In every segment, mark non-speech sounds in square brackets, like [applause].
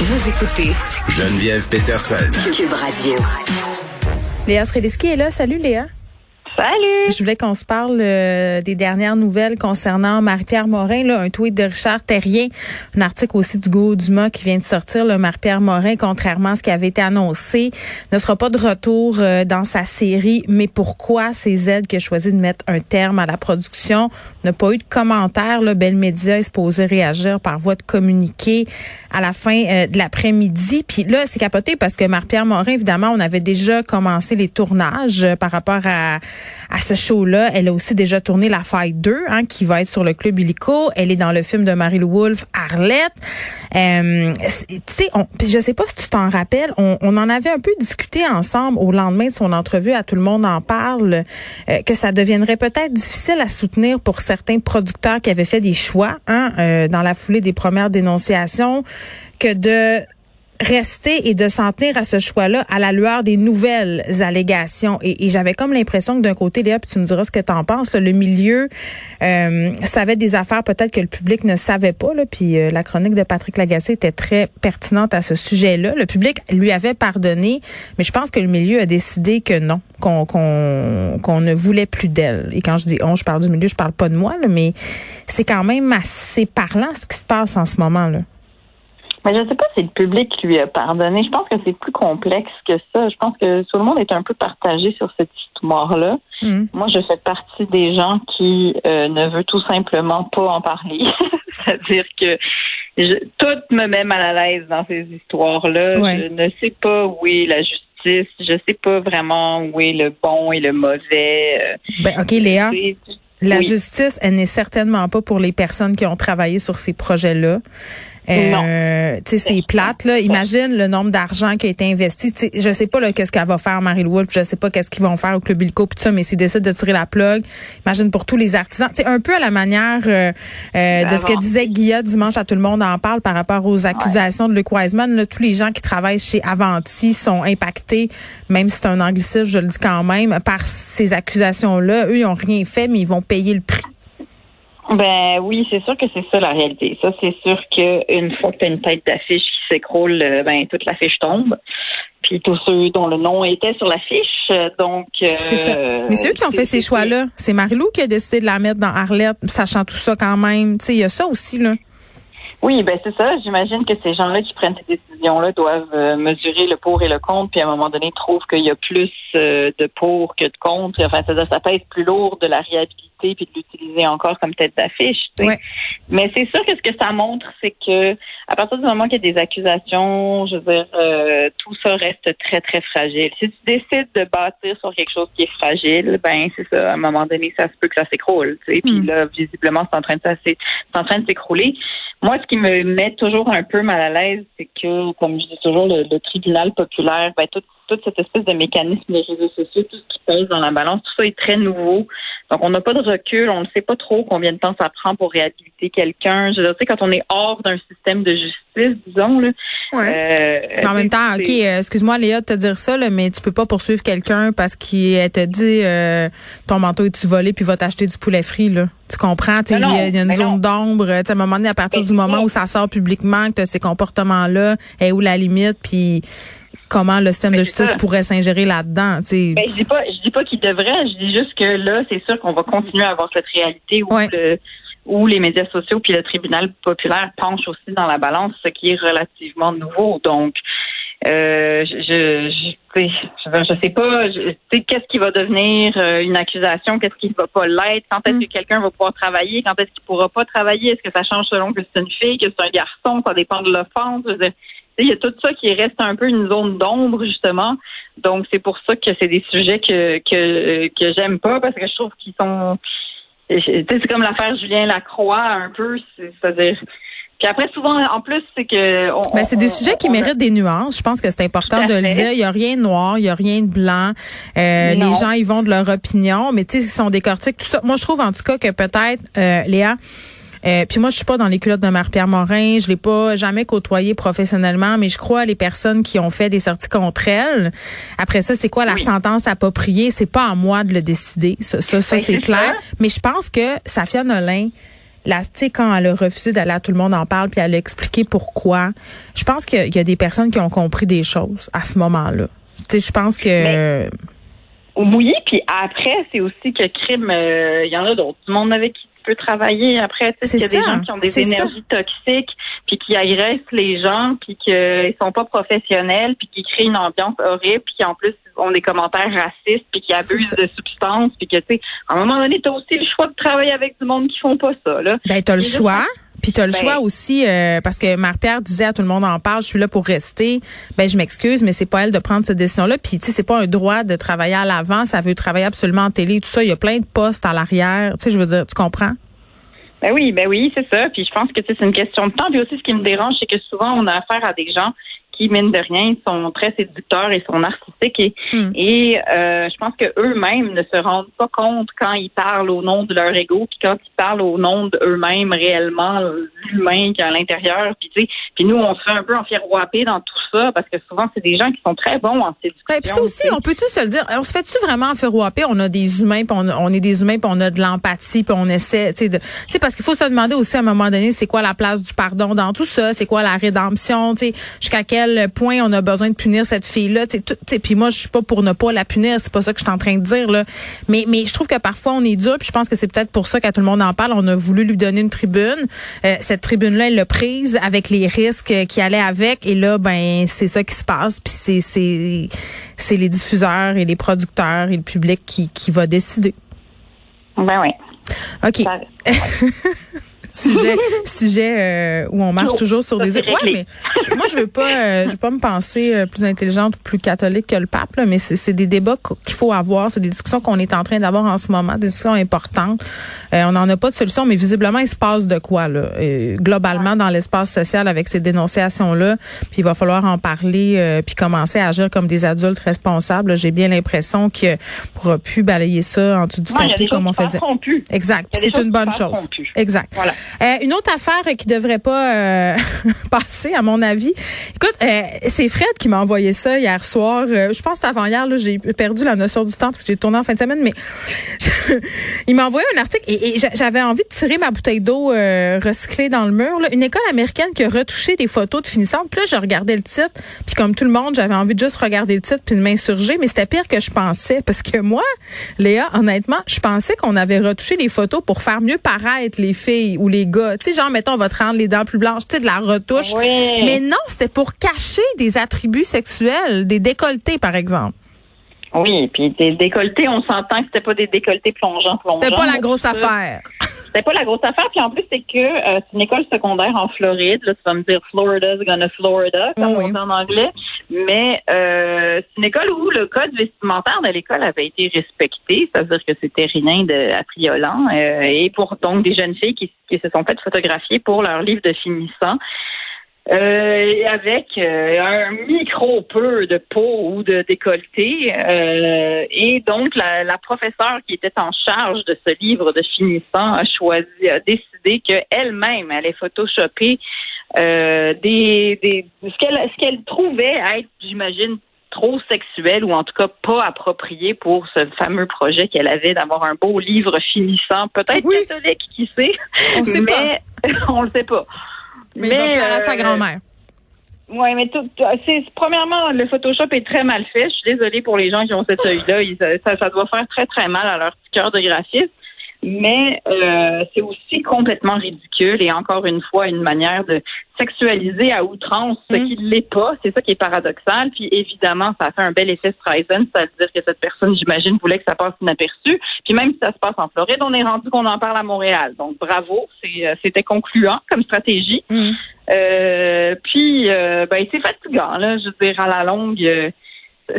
Vous écoutez Geneviève Peterson. Cube Radio. Léa Srediski est là. Salut Léa. Salut! Je voulais qu'on se parle euh, des dernières nouvelles concernant Marie-Pierre Morin. Là, un tweet de Richard Terrien, un article aussi du Go Dumas qui vient de sortir. Marie-Pierre Morin, contrairement à ce qui avait été annoncé, ne sera pas de retour euh, dans sa série. Mais pourquoi? C'est aides qui a choisi de mettre un terme à la production? N'a pas eu de commentaire. Là, Belle Média est supposé réagir par voie de communiqué à la fin euh, de l'après-midi. Puis là, c'est capoté parce que Marie-Pierre Morin, évidemment, on avait déjà commencé les tournages par rapport à à ce show-là. Elle a aussi déjà tourné La Faille 2, hein, qui va être sur le Club Illico. Elle est dans le film de Marie-Lou Wolfe, Arlette. Euh, tu sais, je sais pas si tu t'en rappelles, on, en avait un peu discuté ensemble au lendemain de son entrevue à Tout le monde en parle, euh, que ça deviendrait peut-être difficile à soutenir pour certains producteurs qui avaient fait des choix hein, euh, dans la foulée des premières dénonciations, que de rester et de s'en tenir à ce choix-là à la lueur des nouvelles allégations. Et, j'avais comme l'impression que d'un côté, Léa, puis tu me diras ce que tu en penses, le milieu euh, savait des affaires peut-être que le public ne savait pas. Là, puis euh, la chronique de Patrick Lagacé était très pertinente à ce sujet-là. Le public lui avait pardonné, mais je pense que le milieu a décidé que non, qu'on qu'on ne voulait plus d'elle. Et quand je dis on, je parle du milieu, je parle pas de moi, là, mais c'est quand même assez parlant ce qui se passe en ce moment. là. Mais je ne sais pas si le public lui a pardonné. Je pense que c'est plus complexe que ça. Je pense que tout le monde est un peu partagé sur cette histoire-là. Mm. Moi, je fais partie des gens qui euh, ne veut tout simplement pas en parler. [laughs] C'est-à-dire que tout me met mal à l'aise dans ces histoires-là. Je ne sais pas où est la justice. Je ne sais pas vraiment où est le bon et le mauvais. Euh. Ben, OK, Léa. La justice, elle n'est certainement pas pour les personnes qui ont travaillé sur ces projets-là. Euh, tu sais, c'est plate là. Imagine le nombre d'argent qui a été investi. T'sais, je sais pas là qu'est-ce qu'elle va faire Marie-Louise, je sais pas qu'est-ce qu'ils vont faire au club Illico puis ça, mais s'ils décident de tirer la plug, imagine pour tous les artisans. Tu un peu à la manière euh, euh, de ce que disait Guilla dimanche à tout le monde en parle par rapport aux accusations de Luc Wiseman. Là, tous les gens qui travaillent chez Avanti sont impactés, même si c'est un anglicisme, je le dis quand même, par ces accusations-là. Eux, ils ont rien fait, mais ils vont payer le prix. Ben oui, c'est sûr que c'est ça la réalité. Ça, c'est sûr qu'une fois que tu as une tête d'affiche qui s'écroule, euh, ben toute l'affiche tombe. Puis tous ceux dont le nom était sur l'affiche, donc. c'est ça. Mais c'est eux qui ont fait ces choix-là. C'est Marilou qui a décidé de la mettre dans Arlette, sachant tout ça quand même. Tu sais, il y a ça aussi là. Oui, ben c'est ça. J'imagine que ces gens-là qui prennent ces doivent euh, mesurer le pour et le contre, puis à un moment donné trouvent qu'il y a plus euh, de pour que de contre. Enfin, ça, ça pèse plus lourd de la réhabilitation puis de l'utiliser encore comme tête d'affiche. Mais c'est sûr que ce que ça montre, c'est que à partir du moment qu'il y a des accusations, je veux dire, euh, tout ça reste très, très fragile. Si tu décides de bâtir sur quelque chose qui est fragile, ben c'est ça, à un moment donné, ça se peut que ça s'écroule. Puis hmm. là, visiblement, c'est en train de c'est en train de s'écrouler. Moi, ce qui me met toujours un peu mal à l'aise, c'est que, comme je dis toujours, le, tribunal populaire, ben, toute cette espèce de mécanisme des réseaux sociaux, tout ce qui pèse dans la balance, tout ça est très nouveau. Donc, on n'a pas de recul, on ne sait pas trop combien de temps ça prend pour réhabiliter quelqu'un. Je veux dire, quand on est hors d'un système de justice, disons, là. Euh, en même temps, OK, excuse-moi, Léa, de te dire ça, là, mais tu peux pas poursuivre quelqu'un parce qu'il te dit euh, ton manteau est-tu volé puis va t'acheter du poulet frit, là. Tu comprends? Il y, a une zone d'ombre. À un moment donné, à partir du moment où ça sort publiquement, que tu ces comportements-là, est où la limite, puis comment le système de justice pourrait s'ingérer là-dedans. Ben, je dis pas, je dis pas qu'il devrait. Je dis juste que là, c'est sûr qu'on va continuer à avoir cette réalité où où les médias sociaux puis le tribunal populaire penchent aussi dans la balance, ce qui est relativement nouveau. Donc, euh, je, je, je, je sais pas, qu'est-ce qui va devenir euh, une accusation, qu'est-ce qui va pas l'être, quand est-ce mm. que quelqu'un va pouvoir travailler, quand est-ce qu'il pourra pas travailler, est-ce que ça change selon que c'est une fille, que c'est un garçon, ça dépend de l'offense il y a tout ça qui reste un peu une zone d'ombre, justement. Donc, c'est pour ça que c'est des sujets que, que, que j'aime pas parce que je trouve qu'ils sont. C'est comme l'affaire Julien Lacroix, un peu. C'est-à-dire. Puis après, souvent, en plus, c'est que. Mais c'est des sujets qui méritent des nuances. Je pense que c'est important de le dire. Il y a rien de noir, il y a rien de blanc. Euh, les gens, ils vont de leur opinion, mais tu sais, ils sont décortiques, tout ça. Moi, je trouve en tout cas que peut-être, euh, Léa, euh, puis moi, je suis pas dans les culottes de Marie-Pierre Morin. Je l'ai pas jamais côtoyé professionnellement, mais je crois les personnes qui ont fait des sorties contre elle. Après ça, c'est quoi la sentence appropriée? C'est pas à moi de le décider. Ça, ça, ben, c'est clair. Mais je pense que Safia Nolin, la, quand elle a refusé d'aller à tout le monde en parle, puis elle a expliqué pourquoi, je pense qu'il y a des personnes qui ont compris des choses à ce moment-là. Tu sais, je pense que... au mouillé, puis après, c'est aussi que crime, euh, il y en a d'autres. Du monde avec qui peux travailler après. Tu sais, il y a des gens qui ont des énergies toxiques, puis qui agressent les gens, puis qu'ils sont pas professionnels, puis qui créent une ambiance horrible, puis qui en plus ont des commentaires racistes, puis qui abusent de substances, puis que tu sais, à un moment donné, t'as aussi le choix de travailler avec du monde qui font pas ça. Là. Ben t'as le choix. Puis tu as le ben choix aussi, euh, parce que Marie-Pierre disait à tout le monde en parle, je suis là pour rester. Ben je m'excuse, mais c'est pas elle de prendre cette décision-là. Puis tu sais, c'est pas un droit de travailler à l'avant. Ça veut travailler absolument en télé, tout ça. Il y a plein de postes à l'arrière. Tu sais, je veux dire, tu comprends? Ben oui, ben oui, c'est ça. Puis je pense que c'est une question de temps. Puis aussi, ce qui me dérange, c'est que souvent, on a affaire à des gens qui, mine de rien, sont très séducteurs et sont narcissiques. Et, hmm. et euh, je pense que eux-mêmes ne se rendent pas compte quand ils parlent au nom de leur ego, puis quand ils parlent au nom d'eux-mêmes réellement, l'humain qui est à l'intérieur. Puis, tu sais, puis nous, on se fait un peu enfiroiper dans tout ça parce que souvent, c'est des gens qui sont très bons en séduction. Ouais, puis ça aussi, on peut-tu se le dire, on se fait-tu vraiment enfiroiper? On a des humains, puis on, on, est des humains, puis on a de l'empathie, puis on essaie, tu sais, de, tu sais, parce qu'il faut se demander aussi à un moment donné, c'est quoi la place du pardon dans tout ça? C'est quoi la rédemption? Tu sais, jusqu'à quel point on a besoin de punir cette fille-là. Puis moi, je suis pas pour ne pas la punir, c'est pas ça que je suis en train de dire. Là. Mais, mais je trouve que parfois on est dur, puis je pense que c'est peut-être pour ça qu'à tout le monde en parle, on a voulu lui donner une tribune. Euh, cette tribune-là, elle l'a prise avec les risques qui allaient avec, et là, ben c'est ça qui se passe. Puis c'est c'est c'est les diffuseurs et les producteurs et le public qui qui va décider. Ben oui. OK. [laughs] sujet sujet euh, où on marche toujours sur des œufs. Ouais, mais moi je veux pas euh, je veux pas me penser euh, plus intelligente ou plus catholique que le pape là, mais c'est des débats qu'il faut avoir, c'est des discussions qu'on est en train d'avoir en ce moment, des discussions importantes. on n'en a pas de solution, mais visiblement il se passe de quoi là globalement dans l'espace social avec ces dénonciations là, puis il va falloir en parler puis commencer à agir comme des adultes responsables. J'ai bien l'impression que pourra plus balayer ça en dessous du tapis comme on faisait. Exact. C'est une bonne chose. Exact. Voilà. Euh, une autre affaire qui devrait pas euh, [laughs] passer, à mon avis. Écoute, euh, c'est Fred qui m'a envoyé ça hier soir. je pense avant hier, j'ai perdu la notion du temps parce que j'ai tourné en fin de semaine, mais [laughs] il m'a envoyé un article et, j'avais envie de tirer ma bouteille d'eau recyclée dans le mur. Une école américaine qui a retouché des photos de finissantes. Puis là, je regardais le titre, puis comme tout le monde, j'avais envie de juste regarder le titre puis de m'insurger, mais c'était pire que je pensais parce que moi, Léa, honnêtement, je pensais qu'on avait retouché les photos pour faire mieux paraître les filles ou les gars. Tu sais, genre, mettons, on va te rendre les dents plus blanches, tu sais, de la retouche. Mais non, c'était pour cacher des attributs sexuels, des décolletés, par exemple. Oui, puis des décolletés, on s'entend que c'était pas des décolletés plongeants, plongeants. C'était pas la grosse affaire. C'était pas la grosse affaire. Puis en plus, c'est que euh, c'est une école secondaire en Floride. Là, tu vas me dire Florida's gonna Florida, comme on dit en anglais. Mais euh, c'est une école où le code vestimentaire de l'école avait été respecté. C'est-à-dire que c'était rien de affriolant. Euh, et pour donc des jeunes filles qui, qui se sont faites photographier pour leur livre de finissant. Euh, avec euh, un micro peu de peau ou de décolleté. Euh, et donc, la, la, professeure qui était en charge de ce livre de finissant a choisi, a décidé qu'elle-même allait photoshopper euh, des, des, ce qu'elle ce qu'elle trouvait être, j'imagine, trop sexuel ou en tout cas pas approprié pour ce fameux projet qu'elle avait d'avoir un beau livre finissant, peut-être catholique, qui sait, on sait mais pas. [laughs] on le sait pas. Mais, mais à sa euh, grand-mère. Oui, mais tout, c'est premièrement le Photoshop est très mal fait. Je suis désolée pour les gens qui ont cet œil-là. Ça, ça, doit faire très très mal à leur petit cœur de graphiste mais euh, c'est aussi complètement ridicule et encore une fois une manière de sexualiser à outrance ce mm. qui ne l'est pas. C'est ça qui est paradoxal. Puis évidemment, ça a fait un bel effet Streisand, c'est-à-dire que cette personne, j'imagine, voulait que ça passe inaperçu. Puis même si ça se passe en Floride, on est rendu qu'on en parle à Montréal. Donc bravo, euh, c'était concluant comme stratégie. Mm. Euh, puis euh, ben c'est fatigant là. Je veux dire à la longue.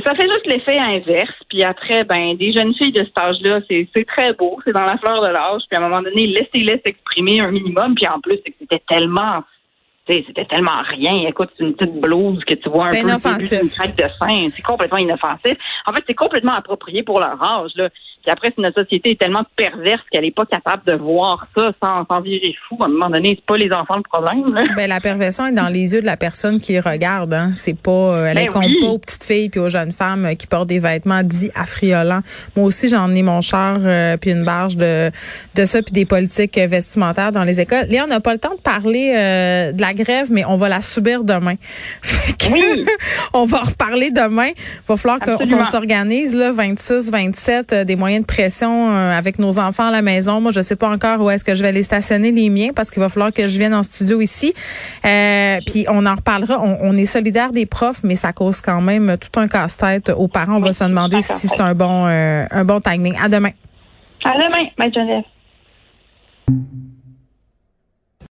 Ça fait juste l'effet inverse. Puis après, ben, des jeunes filles de cet âge-là, c'est, très beau, c'est dans la fleur de l'âge. Puis à un moment donné, laissez-les s'exprimer un minimum. Puis en plus, c'était tellement c'était tellement rien. Écoute, c'est une petite blouse que tu vois un peu une craque de sein. C'est complètement inoffensif. En fait, c'est complètement approprié pour leur âge. Là. Puis après, si notre société est tellement perverse qu'elle n'est pas capable de voir ça sans, sans virer fou, à un moment donné, c'est pas les enfants le problème. Là. Ben, la perversion est dans les yeux de la personne qui regarde. Hein. C'est pas, euh, elle Ben compte oui. pas aux petites filles puis aux jeunes femmes euh, qui portent des vêtements dits affriolants. Moi aussi, j'en ai mon char euh, puis une barge de de ça puis des politiques vestimentaires dans les écoles. Léa, on n'a pas le temps de parler euh, de la grève, mais on va la subir demain. [laughs] Fait que Oui. [laughs] on va en reparler demain. Va falloir qu'on s'organise là, 26, 27, euh, des moyens de pression euh, avec nos enfants à la maison. Moi, je sais pas encore où est-ce que je vais les stationner les miens parce qu'il va falloir que je vienne en studio ici. Euh, puis on en reparlera. On, on est solidaire des profs, mais ça cause quand même tout un casse-tête aux parents. On va se demander si c'est un bon euh, un bon timing. À demain. À demain, Bye, Geneviève.